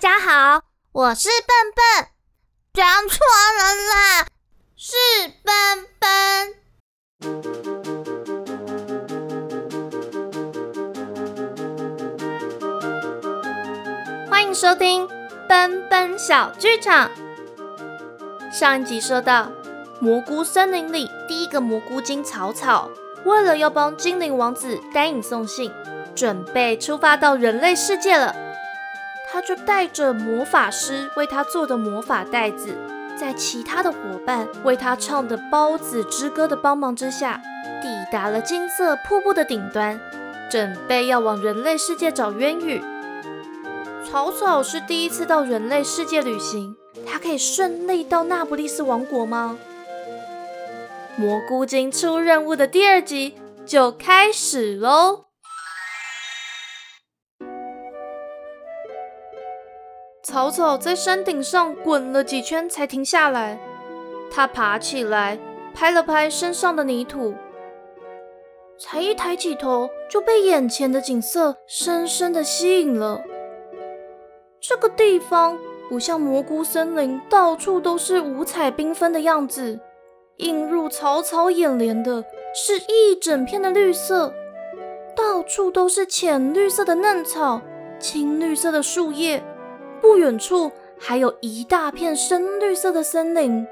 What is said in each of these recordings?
家好，我是笨笨，讲错了啦，是笨笨。欢迎收听笨笨小剧场。上一集说到，蘑菇森林里第一个蘑菇精草草，为了要帮精灵王子带引送信，准备出发到人类世界了。他就带着魔法师为他做的魔法袋子，在其他的伙伴为他唱的《包子之歌》的帮忙之下，抵达了金色瀑布的顶端，准备要往人类世界找渊羽。草草是第一次到人类世界旅行。他可以顺利到那不勒斯王国吗？蘑菇精出任务的第二集就开始喽！草草在山顶上滚了几圈才停下来，他爬起来，拍了拍身上的泥土，才一抬起头，就被眼前的景色深深的吸引了。这个地方。不像蘑菇森林，到处都是五彩缤纷的样子。映入草草眼帘的是一整片的绿色，到处都是浅绿色的嫩草、青绿色的树叶。不远处还有一大片深绿色的森林。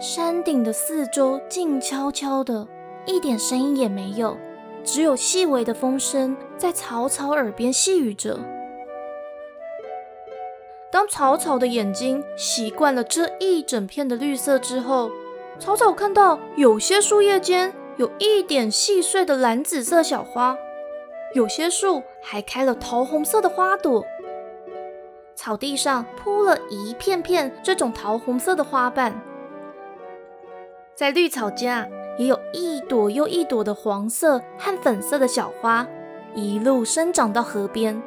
山顶的四周静悄悄的，一点声音也没有，只有细微的风声在草草耳边细语着。当草草的眼睛习惯了这一整片的绿色之后，草草看到有些树叶间有一点细碎的蓝紫色小花，有些树还开了桃红色的花朵。草地上铺了一片片这种桃红色的花瓣，在绿草间啊，也有一朵又一朵的黄色和粉色的小花，一路生长到河边。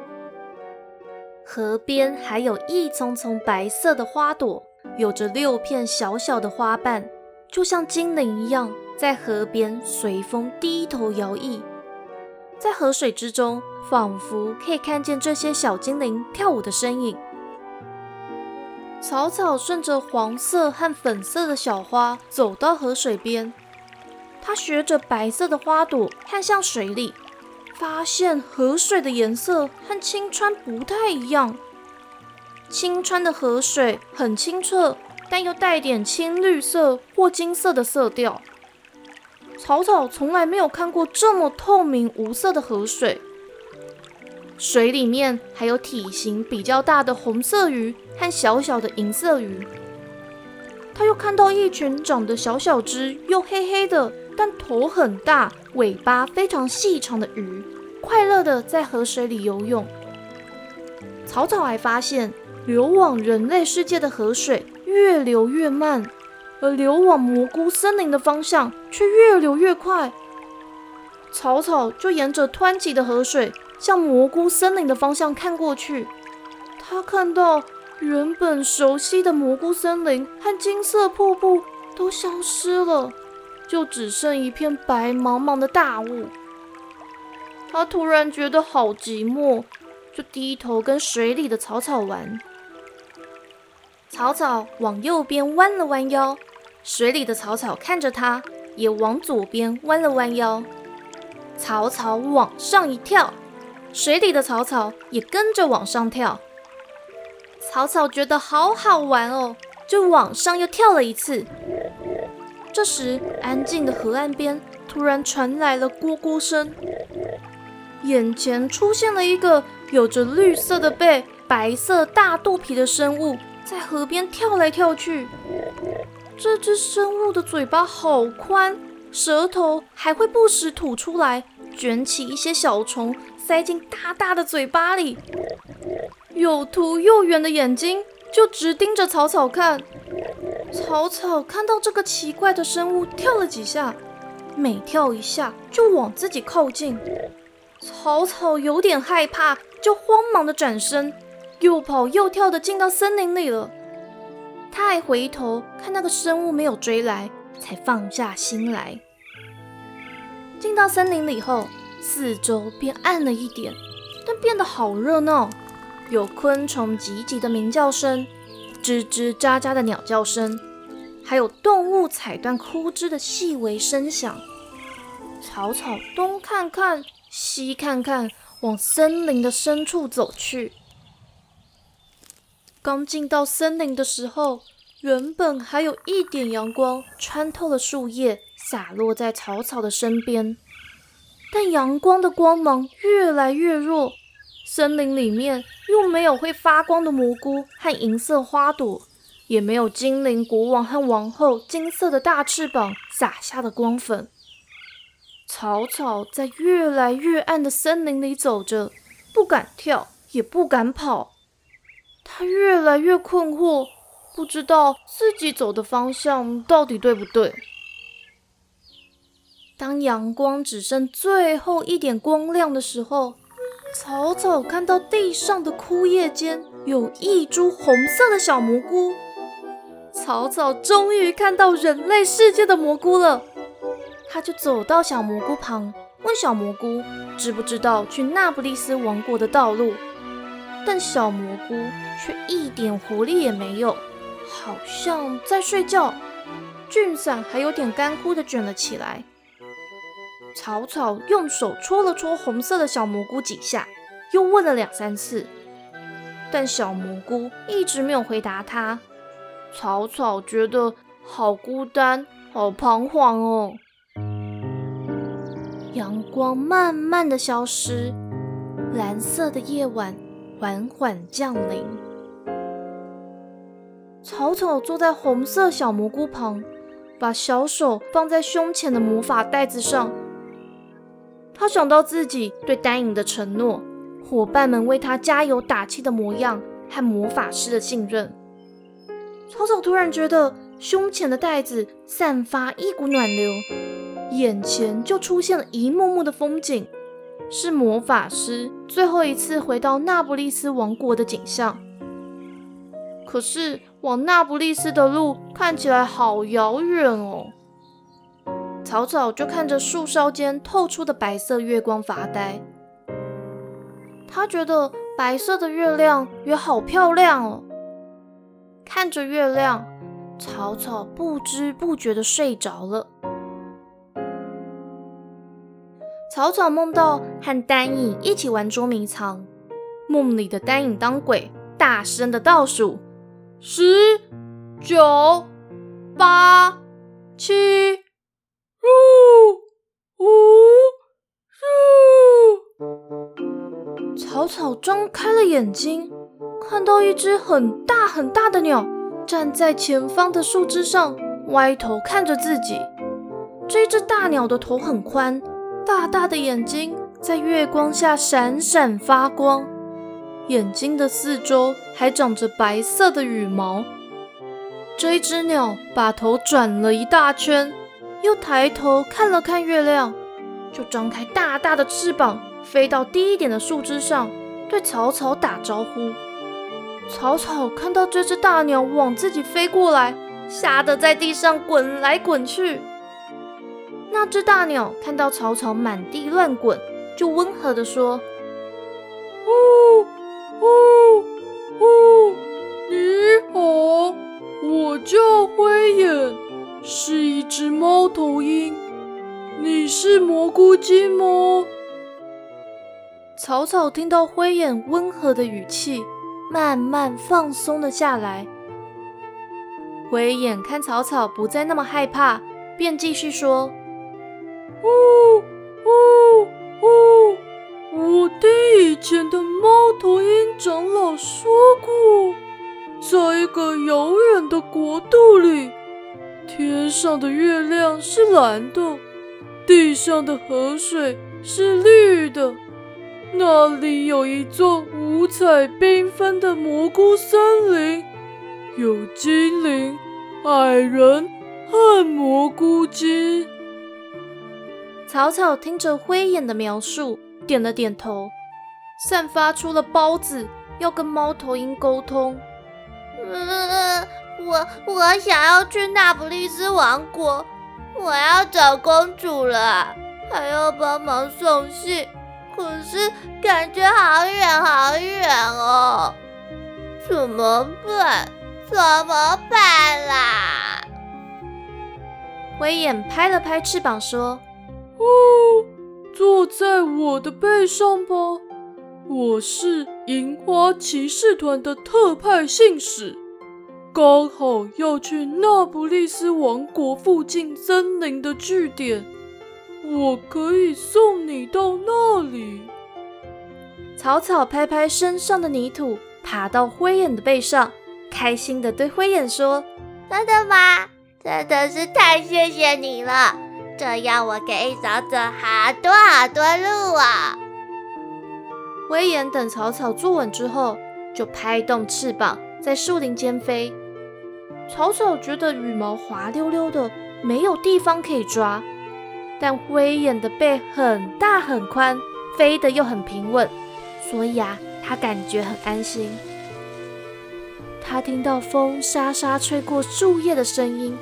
河边还有一丛丛白色的花朵，有着六片小小的花瓣，就像精灵一样，在河边随风低头摇曳。在河水之中，仿佛可以看见这些小精灵跳舞的身影。草草顺着黄色和粉色的小花走到河水边，它学着白色的花朵看向水里。发现河水的颜色和青川不太一样。青川的河水很清澈，但又带点青绿色或金色的色调。草草从来没有看过这么透明无色的河水。水里面还有体型比较大的红色鱼和小小的银色鱼。他又看到一群长得小小只又黑黑的。但头很大、尾巴非常细长的鱼，快乐的在河水里游泳。草草还发现，流往人类世界的河水越流越慢，而流往蘑菇森林的方向却越流越快。草草就沿着湍急的河水向蘑菇森林的方向看过去，他看到原本熟悉的蘑菇森林和金色瀑布都消失了。就只剩一片白茫茫的大雾。他突然觉得好寂寞，就低头跟水里的草草玩。草草往右边弯了弯腰，水里的草草看着他，也往左边弯了弯腰。草草往上一跳，水里的草草也跟着往上跳。草草觉得好好玩哦，就往上又跳了一次。这时，安静的河岸边突然传来了咕咕声，眼前出现了一个有着绿色的背、白色大肚皮的生物，在河边跳来跳去。这只生物的嘴巴好宽，舌头还会不时吐出来，卷起一些小虫，塞进大大的嘴巴里。又凸又圆的眼睛就直盯着草草看。草草看到这个奇怪的生物跳了几下，每跳一下就往自己靠近。草草有点害怕，就慌忙的转身，又跑又跳的进到森林里了。他还回头看那个生物没有追来，才放下心来。进到森林里后，四周变暗了一点，但变得好热闹。有昆虫急急的鸣叫声，吱吱喳喳的鸟叫声，还有动物踩断枯枝的细微声响。草草东看看，西看看，往森林的深处走去。刚进到森林的时候，原本还有一点阳光穿透了树叶，洒落在草草的身边。但阳光的光芒越来越弱，森林里面又没有会发光的蘑菇和银色花朵，也没有精灵国王和王后金色的大翅膀洒下的光粉。草草在越来越暗的森林里走着，不敢跳，也不敢跑。他越来越困惑，不知道自己走的方向到底对不对。当阳光只剩最后一点光亮的时候，草草看到地上的枯叶间有一株红色的小蘑菇。草草终于看到人类世界的蘑菇了，他就走到小蘑菇旁，问小蘑菇知不知道去那不勒斯王国的道路。但小蘑菇却一点活力也没有，好像在睡觉。菌伞还有点干枯的卷了起来。草草用手戳了戳红色的小蘑菇几下，又问了两三次，但小蘑菇一直没有回答他。草草觉得好孤单，好彷徨哦。阳光慢慢的消失，蓝色的夜晚。缓缓降临。草草坐在红色小蘑菇旁，把小手放在胸前的魔法袋子上。他想到自己对丹影的承诺，伙伴们为他加油打气的模样，和魔法师的信任。草草突然觉得胸前的袋子散发一股暖流，眼前就出现了一幕幕的风景。是魔法师最后一次回到那不勒斯王国的景象。可是往那不勒斯的路看起来好遥远哦。草草就看着树梢间透出的白色月光发呆。他觉得白色的月亮也好漂亮哦。看着月亮，草草不知不觉的睡着了。草草梦到和丹影一起玩捉迷藏，梦里的丹影当鬼，大声的倒数：十、九、八、七、草张开了眼睛，看到一只很大很大的鸟站在前方的树枝上，歪头看着自己。这只大鸟的头很宽。大大的眼睛在月光下闪闪发光，眼睛的四周还长着白色的羽毛。这只鸟把头转了一大圈，又抬头看了看月亮，就张开大大的翅膀，飞到低一点的树枝上，对草草打招呼。草草看到这只大鸟往自己飞过来，吓得在地上滚来滚去。那只大鸟看到草草满地乱滚，就温和地说：“哦哦哦，你好，我叫灰眼，是一只猫头鹰。你是蘑菇精吗？”草草听到灰眼温和的语气，慢慢放松了下来。灰眼看草草不再那么害怕，便继续说。哦哦哦！我听以前的猫头鹰长老说过，在一个遥远的国度里，天上的月亮是蓝的，地上的河水是绿的。那里有一座五彩缤纷的蘑菇森林，有精灵、矮人和蘑菇精。草草听着灰眼的描述，点了点头，散发出了包子，要跟猫头鹰沟通。嗯，我我想要去那不勒斯王国，我要找公主了，还要帮忙送信，可是感觉好远好远哦。怎么办？怎么办啦？威眼拍了拍翅膀说：“哦，坐在我的背上吧，我是银花骑士团的特派信使，刚好要去那不勒斯王国附近森林的据点，我可以送你到那里。”草草拍拍身上的泥土，爬到灰眼的背上。开心的对灰眼说：“真的吗？真的是太谢谢你了，这样我可以少走好多好多路啊！”灰眼等草草坐稳之后，就拍动翅膀在树林间飞。草草觉得羽毛滑溜溜的，没有地方可以抓，但灰眼的背很大很宽，飞得又很平稳，所以啊，它感觉很安心。他听到风沙沙吹过树叶的声音，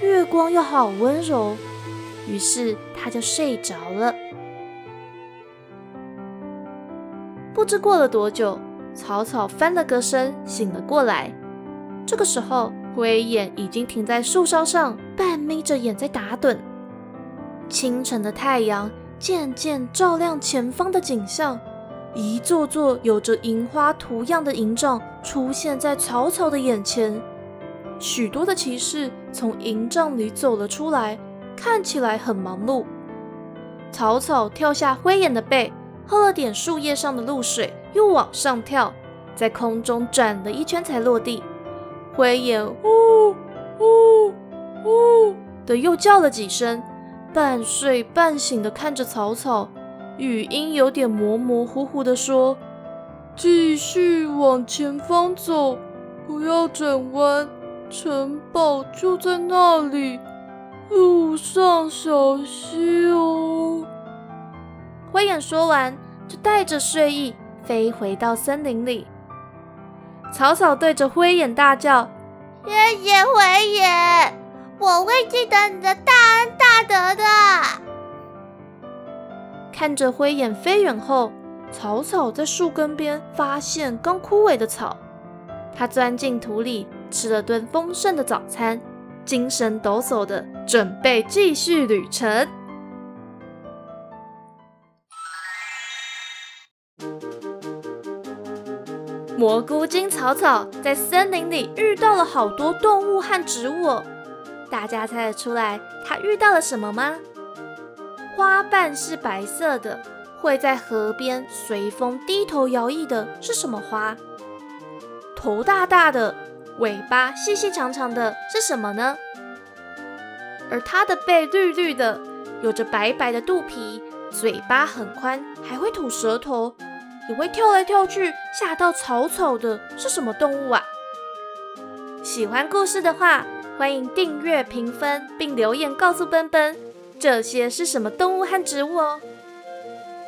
月光又好温柔，于是他就睡着了。不知过了多久，草草翻了个身，醒了过来。这个时候，灰眼已经停在树梢上，半眯着眼在打盹。清晨的太阳渐渐照亮前方的景象。一座座有着银花图样的营帐出现在草草的眼前，许多的骑士从营帐里走了出来，看起来很忙碌。草草跳下灰眼的背，喝了点树叶上的露水，又往上跳，在空中转了一圈才落地。灰眼呜呜呜的又叫了几声，半睡半醒的看着草草。语音有点模模糊糊的说：“继续往前方走，不要转弯，城堡就在那里，路上小心哦。”灰眼说完，就带着睡意飞回到森林里。草草对着灰眼大叫：“谢谢灰眼，我会记得你的大恩大德的。”看着灰眼飞远后，草草在树根边发现刚枯萎的草，它钻进土里吃了顿丰盛的早餐，精神抖擞的准备继续旅程。蘑菇精草草在森林里遇到了好多动物和植物，大家猜得出来他遇到了什么吗？花瓣是白色的，会在河边随风低头摇曳的是什么花？头大大的，尾巴细细长长的是什么呢？而它的背绿绿的，有着白白的肚皮，嘴巴很宽，还会吐舌头，也会跳来跳去，吓到草草的是什么动物啊？喜欢故事的话，欢迎订阅、评分并留言告诉奔奔。这些是什么动物和植物哦？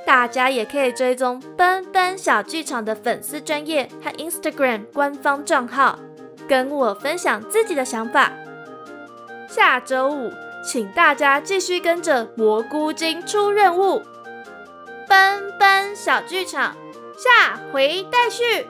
大家也可以追踪奔奔小剧场的粉丝专业和 Instagram 官方账号，跟我分享自己的想法。下周五，请大家继续跟着蘑菇精出任务。奔奔小剧场，下回待续。